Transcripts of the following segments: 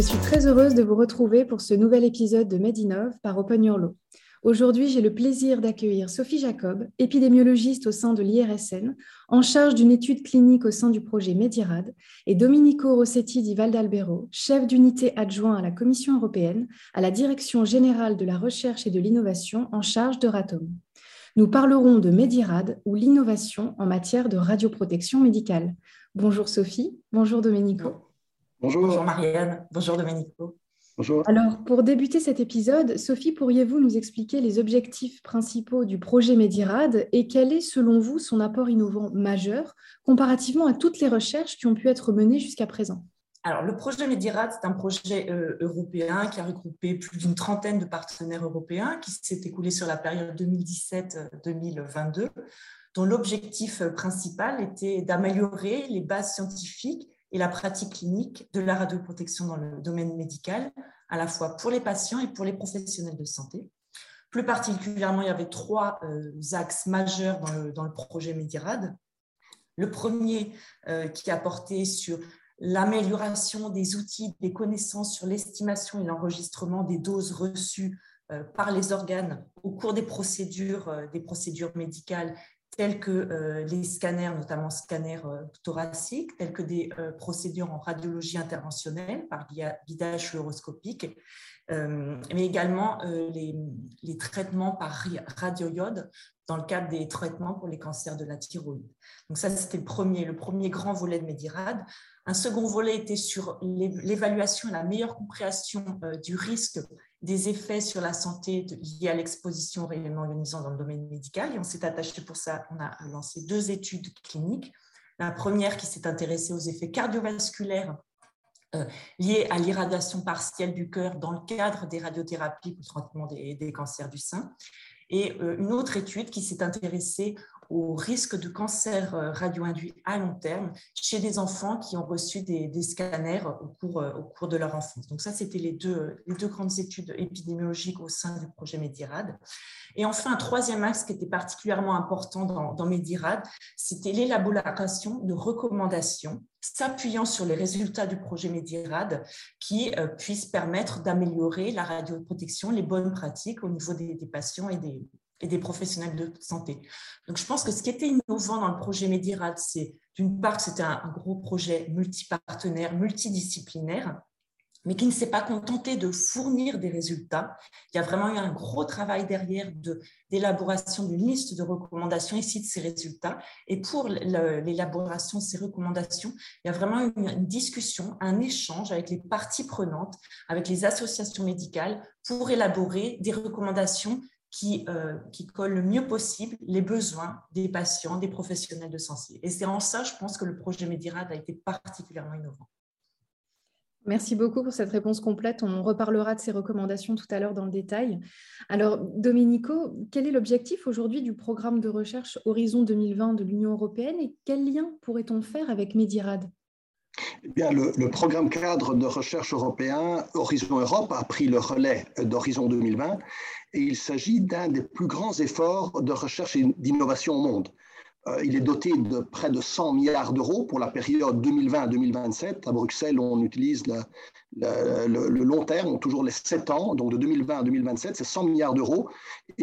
je suis très heureuse de vous retrouver pour ce nouvel épisode de Medinov par Open Your Law. Aujourd'hui, j'ai le plaisir d'accueillir Sophie Jacob, épidémiologiste au sein de l'IRSN, en charge d'une étude clinique au sein du projet Medirad, et Domenico Rossetti di Valdalbero, chef d'unité adjoint à la Commission européenne, à la Direction générale de la recherche et de l'innovation en charge de RATOM. Nous parlerons de Medirad ou l'innovation en matière de radioprotection médicale. Bonjour Sophie, bonjour Domenico. Bonjour. Bonjour Marianne, bonjour Domenico. Alors, pour débuter cet épisode, Sophie, pourriez-vous nous expliquer les objectifs principaux du projet Medirad et quel est, selon vous, son apport innovant majeur comparativement à toutes les recherches qui ont pu être menées jusqu'à présent? Alors, le projet Medirad, c'est un projet euh, européen qui a regroupé plus d'une trentaine de partenaires européens qui s'est écoulé sur la période 2017-2022, dont l'objectif principal était d'améliorer les bases scientifiques et la pratique clinique de la radioprotection dans le domaine médical, à la fois pour les patients et pour les professionnels de santé. Plus particulièrement, il y avait trois euh, axes majeurs dans le, projet Medirad. Le premier euh, qui a porté sur l'amélioration des outils, des connaissances sur l'estimation et l'enregistrement des doses reçues euh, par les organes au cours des procédures, des procédures médicales tels que euh, les scanners, notamment scanners euh, thoraciques, tels que des euh, procédures en radiologie interventionnelle par guidage fluoroscopique, mais également les, traitements par radioiode dans le cadre des traitements pour les cancers de la thyroïde. Donc ça, c'était le premier, le premier grand volet de Medirad. Un second volet était sur l'évaluation et la meilleure compréhension du risque des effets sur la santé liés à l'exposition aux rayonnements ionisants dans le domaine médical. Et on s'est attaché pour ça, on a lancé deux études cliniques. La première qui s'est intéressée aux effets cardiovasculaires euh, liés à l'irradiation partielle du cœur dans le cadre des radiothérapies pour le traitement des, cancers du sein. Et euh, une autre étude qui s'est intéressée au risque de cancer euh, radio-induit à long terme chez des enfants qui ont reçu des, scanners au cours, euh, au cours de leur enfance. Donc ça, c'était les deux, grandes études épidémiologiques au sein du projet Medirad. Et enfin, un troisième axe qui était particulièrement important dans, dans Medirad, c'était l'élaboration de recommandations s'appuyant sur les résultats du projet Medirad qui euh, puissent permettre d'améliorer la radioprotection, les bonnes pratiques au niveau des patients et des, et des professionnels de santé. Donc, je pense que ce qui était innovant dans le projet Medirad, c'est d'une part que c'était un, gros projet multipartenaire, multidisciplinaire, mais qui ne s'est pas contenté de fournir des résultats. Il y a vraiment eu un gros travail derrière d'élaboration d'une liste de recommandations ici de ces résultats. Et pour l'élaboration de ces recommandations, il y a vraiment eu une discussion, un échange avec les parties prenantes, avec les associations médicales pour élaborer des recommandations qui, euh, colle le mieux possible les besoins des patients, des professionnels de santé. Et c'est en ça, je pense, que le projet Medirad a été particulièrement innovant. Merci beaucoup pour cette réponse complète. On reparlera de ces recommandations tout à l'heure dans le détail. Alors, Domenico, quel est l'objectif aujourd'hui du programme de recherche Horizon 2020 de l'Union européenne et quel lien pourrait-on faire avec Medirad eh bien, le, programme cadre de recherche européen Horizon Europe a pris le relais d'Horizon 2020 et il s'agit d'un des plus grands efforts de recherche et d'innovation au monde. Euh, il est doté de près de 100 milliards d'euros pour la période 2020-2027. À Bruxelles, on utilise le, le, long terme, toujours les 7 ans, donc de 2020 à 2027, c'est 100 milliards d'euros.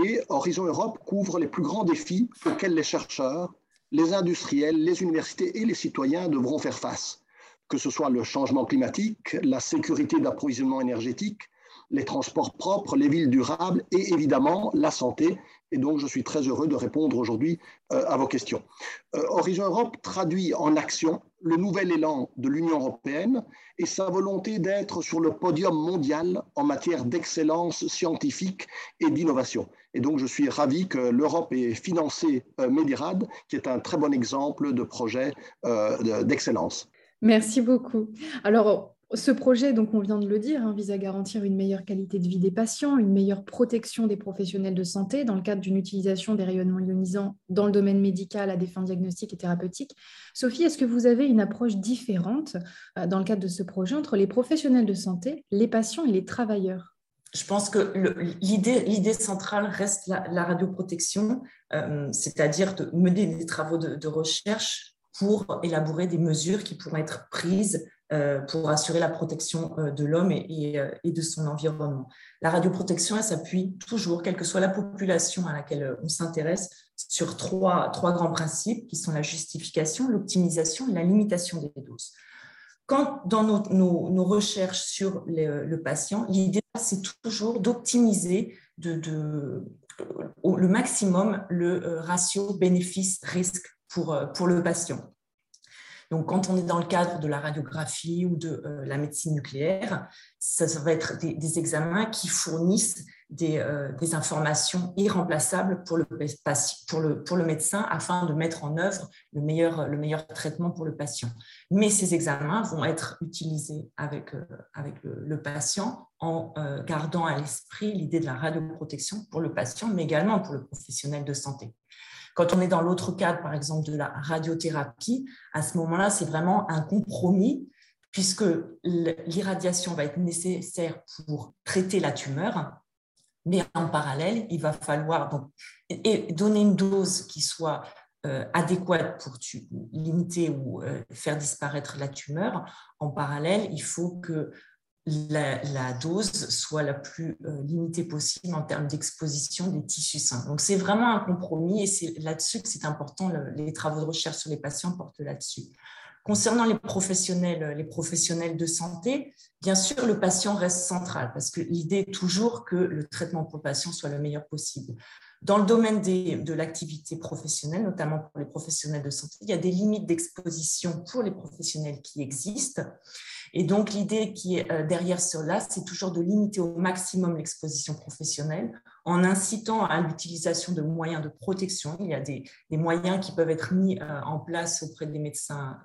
Et Horizon Europe couvre les plus grands défis auxquels les chercheurs, les industriels, les universités et les citoyens devront faire face, que ce soit le changement climatique, la sécurité d'approvisionnement énergétique, les transports propres, les villes durables et évidemment la santé. Et donc, je suis très heureux de répondre aujourd'hui euh, à vos questions. Euh, Horizon Europe traduit en action le nouvel élan de l'Union européenne et sa volonté d'être sur le podium mondial en matière d'excellence scientifique et d'innovation. Et donc, je suis ravi que l'Europe ait financé euh, Medirad, qui est un très bon exemple de projet d'excellence. Merci beaucoup. Alors, ce projet, donc on vient de le dire, hein, vise à garantir une meilleure qualité de vie des patients, une meilleure protection des professionnels de santé dans le cadre d'une utilisation des rayonnements ionisants dans le domaine médical à des fins diagnostiques et thérapeutiques. Sophie, est-ce que vous avez une approche différente euh, dans le cadre de ce projet entre les professionnels de santé, les patients et les travailleurs? Je pense que l'idée centrale reste la, radioprotection, euh, c'est-à-dire de mener des travaux de, de recherche pour élaborer des mesures qui pourront être prises euh, pour assurer la protection euh, de l'homme et, de son environnement. La radioprotection, elle s'appuie toujours, quelle que soit la population à laquelle on s'intéresse, sur trois, grands principes qui sont la justification, l'optimisation et la limitation des doses. Quand dans nos, recherches sur le patient, l'idée, c'est toujours d'optimiser le maximum le ratio bénéfice-risque pour, pour le patient. Donc, quand on est dans le cadre de la radiographie ou de euh, la médecine nucléaire, ça, va être des, examens qui fournissent euh, des, informations irremplaçables pour le, pour, le, pour le médecin afin de mettre en œuvre le meilleur, le meilleur traitement pour le patient. Mais ces examens vont être utilisés avec, euh, avec le, patient en gardant à l'esprit l'idée de la radioprotection pour le patient, mais également pour le professionnel de santé. Quand on est dans l'autre cadre, par exemple, de la radiothérapie, à ce moment-là, c'est vraiment un compromis puisque l'irradiation va être nécessaire pour traiter la tumeur, mais en parallèle, il va falloir donner une dose qui soit euh, adéquate pour limiter ou euh, faire disparaître la tumeur. En parallèle, il faut que la, dose soit la plus euh, limitée possible en termes d'exposition des tissus sains. Donc, c'est vraiment un compromis et c'est là-dessus que c'est important. les travaux de recherche sur les patients portent là-dessus. Concernant les professionnels, les professionnels de santé, bien sûr, le patient reste central parce que l'idée est toujours que le traitement pour le patient soit le meilleur possible. Dans le domaine de l'activité professionnelle, notamment pour les professionnels de santé, il y a des limites d'exposition pour les professionnels qui existent. Et donc, l'idée qui est euh, derrière cela, c'est toujours de limiter au maximum l'exposition professionnelle en incitant à l'utilisation de moyens de protection. Il y a des, moyens qui peuvent être mis euh, en place auprès des médecins,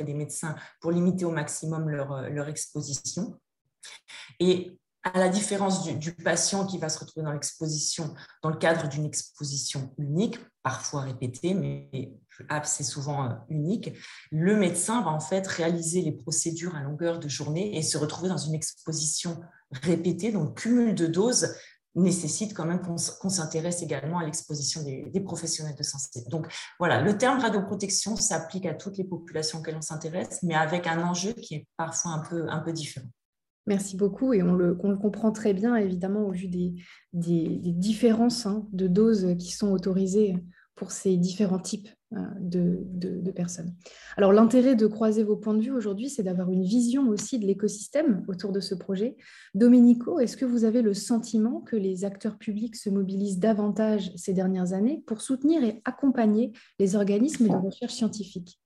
des médecins pour limiter au maximum leur, euh, leur exposition. Et à la différence du, patient qui va se retrouver dans l'exposition, dans le cadre d'une exposition unique, parfois répétée, mais assez souvent euh, unique, le médecin va en fait réaliser les procédures à longueur de journée et se retrouver dans une exposition répétée, donc cumul de doses nécessite quand même qu'on s'intéresse également à l'exposition des, professionnels de santé. Donc voilà, le terme radioprotection s'applique à toutes les populations auxquelles on s'intéresse, mais avec un enjeu qui est parfois un peu différent. Merci beaucoup et on le, comprend très bien évidemment au vu des, différences hein, de doses qui sont autorisées pour ces différents types euh, de, personnes. Alors l'intérêt de croiser vos points de vue aujourd'hui, c'est d'avoir une vision aussi de l'écosystème autour de ce projet. Domenico, est-ce que vous avez le sentiment que les acteurs publics se mobilisent davantage ces dernières années pour soutenir et accompagner les organismes de recherche scientifique?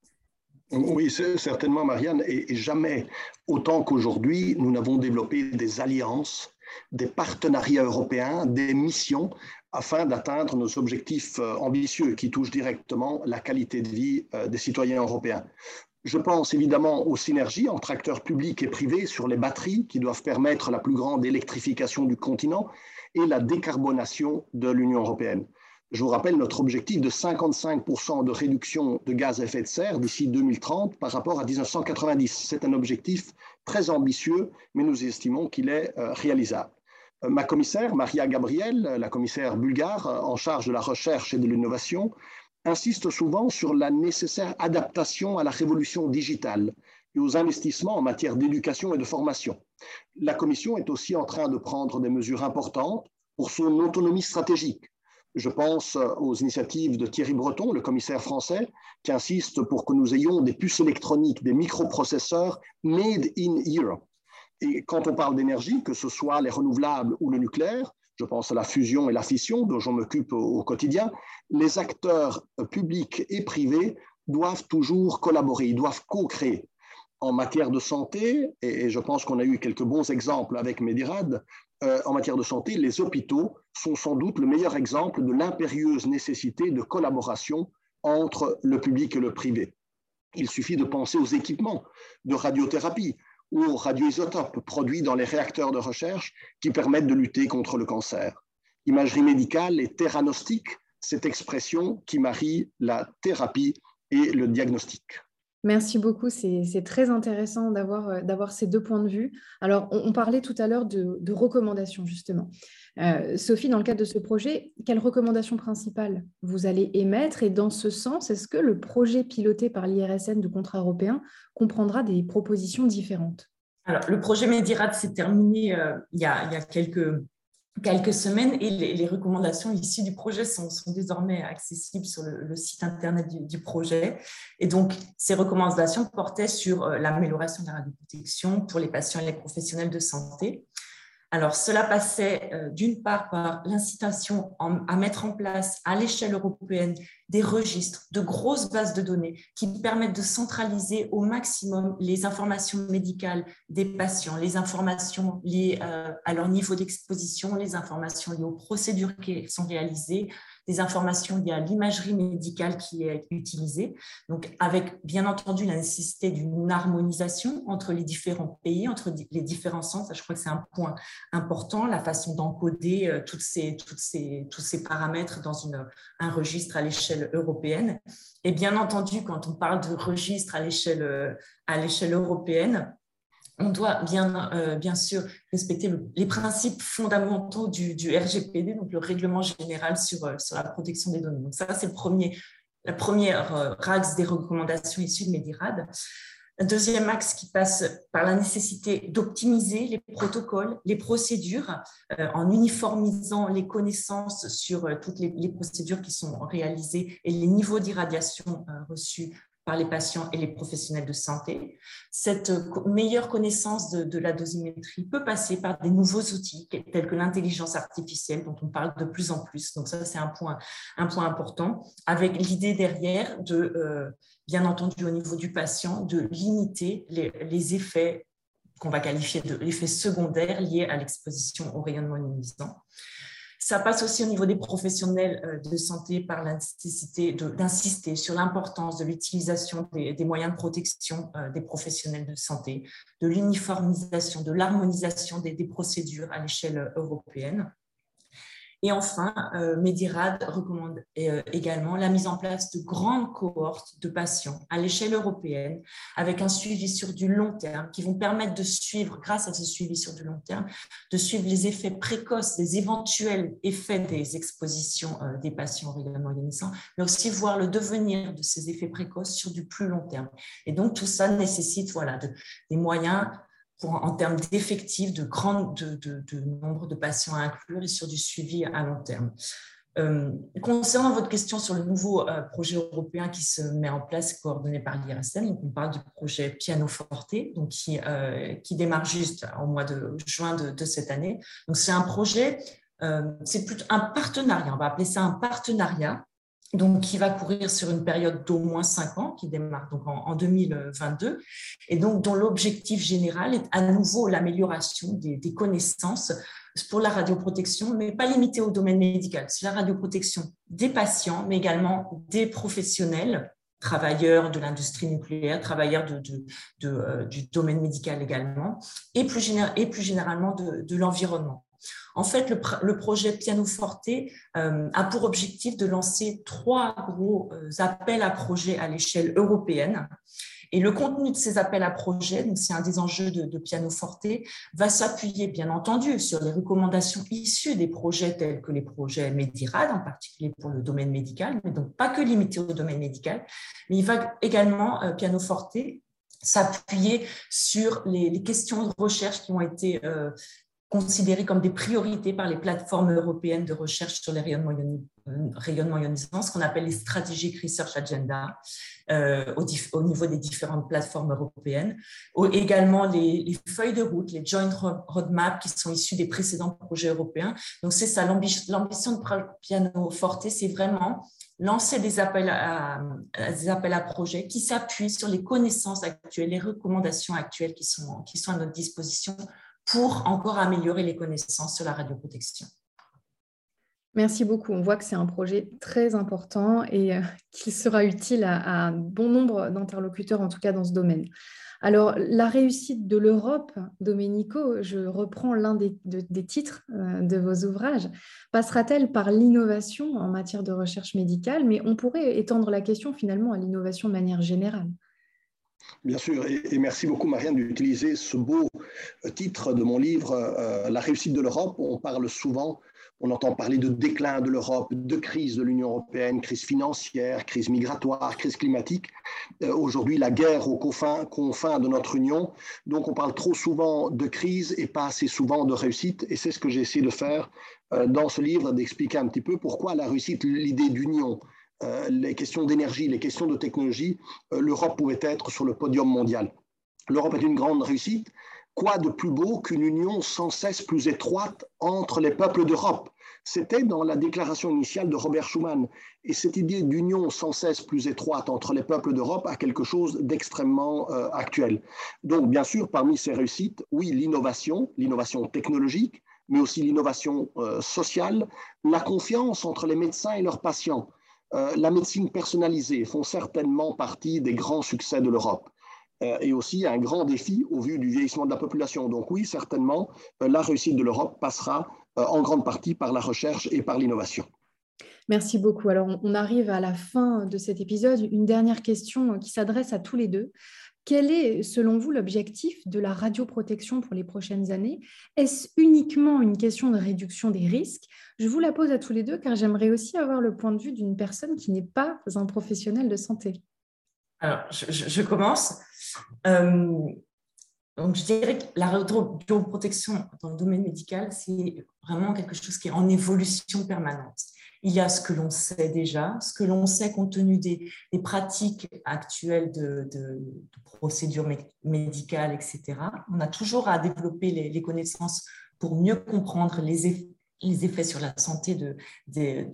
Oui, certainement, Marianne. Et, jamais, autant qu'aujourd'hui, nous n'avons développé des alliances, des partenariats européens, des missions afin d'atteindre nos objectifs euh, ambitieux qui touchent directement la qualité de vie euh, des citoyens européens. Je pense évidemment aux synergies entre acteurs publics et privés sur les batteries qui doivent permettre la plus grande électrification du continent et la décarbonation de l'Union européenne. Je vous rappelle notre objectif de 55% de réduction de gaz à effet de serre d'ici 2030 par rapport à 1990. C'est un objectif très ambitieux, mais nous estimons qu'il est euh, réalisable. Euh, ma commissaire, Maria Gabriel, la commissaire bulgare euh, en charge de la recherche et de l'innovation, insiste souvent sur la nécessaire adaptation à la révolution digitale et aux investissements en matière d'éducation et de formation. La Commission est aussi en train de prendre des mesures importantes pour son autonomie stratégique je pense aux initiatives de Thierry Breton, le commissaire français, qui insiste pour que nous ayons des puces électroniques, des microprocesseurs made in Europe. Et quand on parle d'énergie, que ce soit les renouvelables ou le nucléaire, je pense à la fusion et la fission dont je m'occupe au quotidien, les acteurs publics et privés doivent toujours collaborer, ils doivent co-créer. En matière de santé, et je pense qu'on a eu quelques bons exemples avec Medirad, euh, en matière de santé, les hôpitaux sont sans doute le meilleur exemple de l'impérieuse nécessité de collaboration entre le public et le privé. Il suffit de penser aux équipements de radiothérapie ou aux radioisotopes produits dans les réacteurs de recherche qui permettent de lutter contre le cancer. Imagerie médicale et theranostique, cette expression qui marie la thérapie et le diagnostic. Merci beaucoup, c'est très intéressant d'avoir ces deux points de vue. Alors, on, parlait tout à l'heure de, recommandations, justement. Sophie, dans le cadre de ce projet, quelles recommandations principales vous allez émettre? Et dans ce sens, est-ce que le projet piloté par l'IRSN de contrat européen comprendra des propositions différentes? Alors, le projet Medirad s'est terminé euh, il, y a, quelques, quelques semaines et les, recommandations issues du projet sont, désormais accessibles sur le, site internet du, projet. Et donc, ces recommandations portaient sur euh, l'amélioration de la radioprotection pour les patients et les professionnels de santé, alors, cela passait euh, d'une part par l'incitation à mettre en place à l'échelle européenne des registres, de grosses bases de données qui permettent de centraliser au maximum les informations médicales des patients, les informations liées euh, à leur niveau d'exposition, les informations liées aux procédures qui sont réalisées, des informations liées à l'imagerie médicale qui est utilisée, donc avec bien entendu la nécessité d'une harmonisation entre les différents pays, entre les différents centres. Je crois que c'est un point important, la façon d'encoder euh, toutes ces, toutes ces, tous ces paramètres dans un registre à l'échelle européenne. Et bien entendu, quand on parle de registre à l'échelle euh, à l'échelle européenne, on doit bien, euh, sûr respecter les principes fondamentaux du, RGPD, donc le règlement général sur, euh, sur la protection des données. Donc ça, c'est le premier, la première euh, axe des recommandations issues de Medirad. Un deuxième axe qui passe par la nécessité d'optimiser les protocoles, les procédures, en uniformisant les connaissances sur toutes les, procédures qui sont réalisées et les niveaux d'irradiation reçus par les patients et les professionnels de santé. Cette meilleure connaissance de, la dosimétrie peut passer par des nouveaux outils tels que l'intelligence artificielle dont on parle de plus en plus. Donc ça, c'est un point, important, avec l'idée derrière de, euh, bien entendu au niveau du patient, de limiter les, effets qu'on va qualifier de l'effet secondaire liés à l'exposition au rayonnement ionisant. Ça passe aussi au niveau des professionnels euh, de santé par la nécessité d'insister sur l'importance de l'utilisation des, moyens de protection euh, des professionnels de santé, de l'uniformisation, de l'harmonisation des, procédures à l'échelle européenne. Et enfin, euh, Medirad recommande euh, également la mise en place de grandes cohortes de patients à l'échelle européenne avec un suivi sur du long terme qui vont permettre de suivre, grâce à ce suivi sur du long terme, de suivre les effets précoces, les éventuels effets des expositions euh, des patients régulièrement ionisants, mais aussi voir le devenir de ces effets précoces sur du plus long terme. Et donc, tout ça nécessite voilà, des moyens en termes d'effectifs, de, de, nombre de patients à inclure et sur du suivi à long terme. Euh, concernant votre question sur le nouveau euh, projet européen qui se met en place, coordonné par l'IRSN, on parle du projet Piano Forte, donc qui, euh, qui démarre juste au mois de juin de, cette année. C'est un projet, c'est plutôt un partenariat, on va appeler ça un partenariat donc qui va courir sur une période d'au moins cinq ans, qui démarre en, 2022, et donc dont l'objectif général est à nouveau l'amélioration des, connaissances pour la radioprotection, mais pas limité au domaine médical. C'est la radioprotection des patients, mais également des professionnels, travailleurs de l'industrie nucléaire, travailleurs euh, du domaine médical également, et plus généralement de l'environnement. En fait, le, projet Piano Forte euh, a pour objectif de lancer trois gros euh, appels à projets à l'échelle européenne. Et le contenu de ces appels à projets, c'est un des enjeux de, Piano Forte, va s'appuyer bien entendu sur les recommandations issues des projets tels que les projets Medirad, en particulier pour le domaine médical, mais donc pas que limité au domaine médical, mais il va également, euh, Piano Forte, s'appuyer sur les, questions de recherche qui ont été considérées comme des priorités par les plateformes européennes de recherche sur les rayonnements, ionisants, ce qu'on appelle les Strategic Research Agenda euh, au, niveau des différentes plateformes européennes. Ou également les, feuilles de route, les Joint Roadmap qui sont issues des précédents projets européens. Donc c'est ça, l'ambition de Piano Forte, c'est vraiment lancer des appels à, des appels à projets qui s'appuient sur les connaissances actuelles, les recommandations actuelles qui sont, qui sont à notre disposition pour encore améliorer les connaissances sur la radioprotection. Merci beaucoup. On voit que c'est un projet très important et euh, qu'il sera utile à, bon nombre d'interlocuteurs, en tout cas dans ce domaine. Alors, la réussite de l'Europe, Domenico, je reprends l'un des, des, titres euh, de vos ouvrages, passera-t-elle par l'innovation en matière de recherche médicale? Mais on pourrait étendre la question finalement à l'innovation de manière générale. Bien sûr, et, merci beaucoup Marianne d'utiliser ce beau euh, titre de mon livre, euh, La réussite de l'Europe. On parle souvent, on entend parler de déclin de l'Europe, de crise de l'Union européenne, crise financière, crise migratoire, crise climatique. Euh, aujourd'hui, la guerre aux confins, de notre Union. Donc on parle trop souvent de crise et pas assez souvent de réussite. Et c'est ce que j'ai essayé de faire dans ce livre, d'expliquer un petit peu pourquoi la réussite, l'idée d'union, les questions d'énergie, les questions de technologie, euh, l'Europe pouvait être sur le podium mondial. L'Europe est une grande réussite. Quoi de plus beau qu'une union sans cesse plus étroite entre les peuples d'Europe? C'était dans la déclaration initiale de Robert Schuman. Et cette idée d'union sans cesse plus étroite entre les peuples d'Europe a quelque chose d'extrêmement euh, actuel. Donc, bien sûr, parmi ces réussites, oui, l'innovation, l'innovation technologique, mais aussi l'innovation sociale, la confiance entre les médecins et leurs patients. Euh, la médecine personnalisée font certainement partie des grands succès de l'Europe euh, et aussi un grand défi au vu du vieillissement de la population. Donc oui, certainement, euh, la réussite de l'Europe passera en grande partie par la recherche et par l'innovation. Merci beaucoup. Alors, on arrive à la fin de cet épisode. Une dernière question qui s'adresse à tous les deux. Quel est, selon vous, l'objectif de la radioprotection pour les prochaines années? Est-ce uniquement une question de réduction des risques? Je vous la pose à tous les deux car j'aimerais aussi avoir le point de vue d'une personne qui n'est pas un professionnel de santé. Alors, je, commence. Euh, donc, je dirais que la radioprotection dans le domaine médical, c'est vraiment quelque chose qui est en évolution permanente. Il y a ce que l'on sait déjà, ce que l'on sait compte tenu des, pratiques actuelles de, procédures médicales, etc. On a toujours à développer les, connaissances pour mieux comprendre les, effets sur la santé de,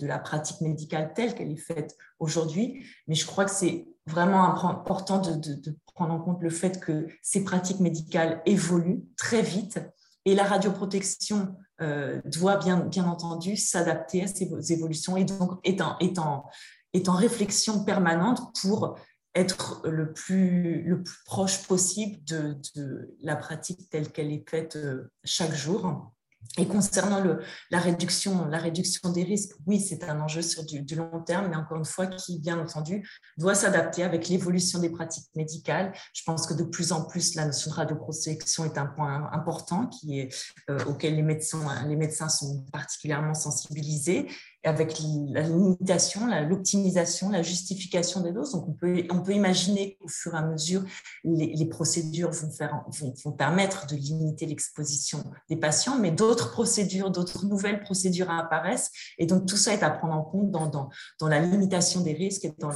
la pratique médicale telle qu'elle est faite aujourd'hui. Mais je crois que c'est vraiment important de, prendre en compte le fait que ces pratiques médicales évoluent très vite et la radioprotection euh, doit bien, entendu s'adapter à ces évolutions et donc est en, réflexion permanente pour être le plus, proche possible de, de la pratique telle qu'elle est faite euh, chaque jour. Et concernant la, réduction, des risques, oui, c'est un enjeu sur du, long terme, mais encore une fois, qui, bien entendu, doit s'adapter avec l'évolution des pratiques médicales. Je pense que de plus en plus, la notion de radioprotection est un point important euh, auquel les médecins sont particulièrement sensibilisés avec la limitation, l'optimisation, la, justification des doses. Donc, on peut, on peut imaginer qu'au fur et à mesure, les, procédures vont, faire, vont, permettre de limiter l'exposition des patients, mais d'autres procédures, d'autres nouvelles procédures apparaissent. Et donc, tout ça est à prendre en compte dans, dans, dans la limitation des risques et dans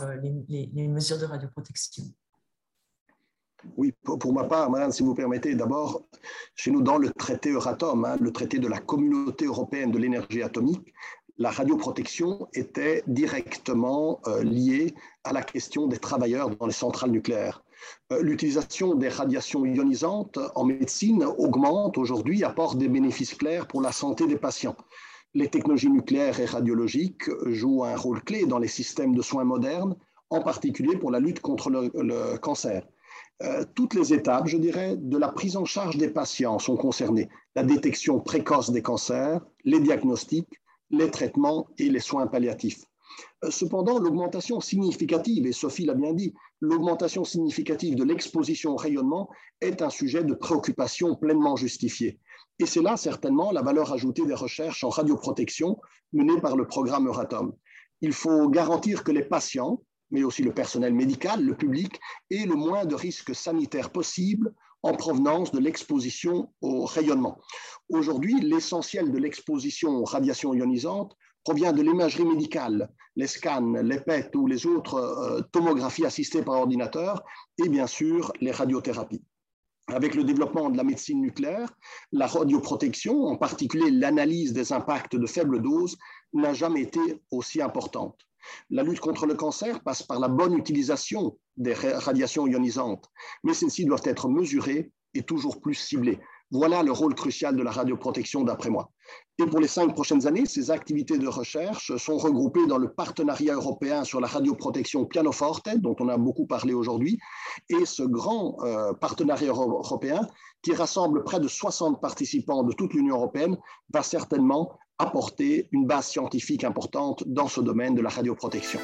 les, les, mesures de radioprotection. Oui, pour, ma part, madame, si vous permettez, d'abord, chez nous, dans le traité Euratom, hein, le traité de la communauté européenne de l'énergie atomique, la radioprotection était directement euh, liée à la question des travailleurs dans les centrales nucléaires. Euh, l'utilisation des radiations ionisantes en médecine augmente aujourd'hui, apporte des bénéfices clairs pour la santé des patients. Les technologies nucléaires et radiologiques jouent un rôle clé dans les systèmes de soins modernes, en particulier pour la lutte contre le, cancer. Euh, toutes les étapes, je dirais, de la prise en charge des patients sont concernées. La détection précoce des cancers, les diagnostics, les traitements et les soins palliatifs. Euh, cependant, l'augmentation significative, et Sophie l'a bien dit, l'augmentation significative de l'exposition au rayonnement est un sujet de préoccupation pleinement justifié. Et c'est là certainement la valeur ajoutée des recherches en radioprotection menées par le programme Euratom. Il faut garantir que les patients, mais aussi le personnel médical, le public, aient le moins de risques sanitaires possibles en provenance de l'exposition au rayonnement. Aujourd'hui, l'essentiel de l'exposition aux radiations ionisantes provient de l'imagerie médicale, les scans, les PET ou les autres euh, tomographies assistées par ordinateur et bien sûr les radiothérapies. Avec le développement de la médecine nucléaire, la radioprotection, en particulier l'analyse des impacts de faible dose, n'a jamais été aussi importante. La lutte contre le cancer passe par la bonne utilisation des radiations ionisantes, mais celles-ci doivent être mesurées et toujours plus ciblées. Voilà le rôle crucial de la radioprotection d'après moi. Et pour les cinq prochaines années, ces activités de recherche sont regroupées dans le partenariat européen sur la radioprotection pianoforte, dont on a beaucoup parlé aujourd'hui, et ce grand euh, partenariat européen qui rassemble près de 60 participants de toute l'Union européenne va certainement apporter une base scientifique importante dans ce domaine de la radioprotection.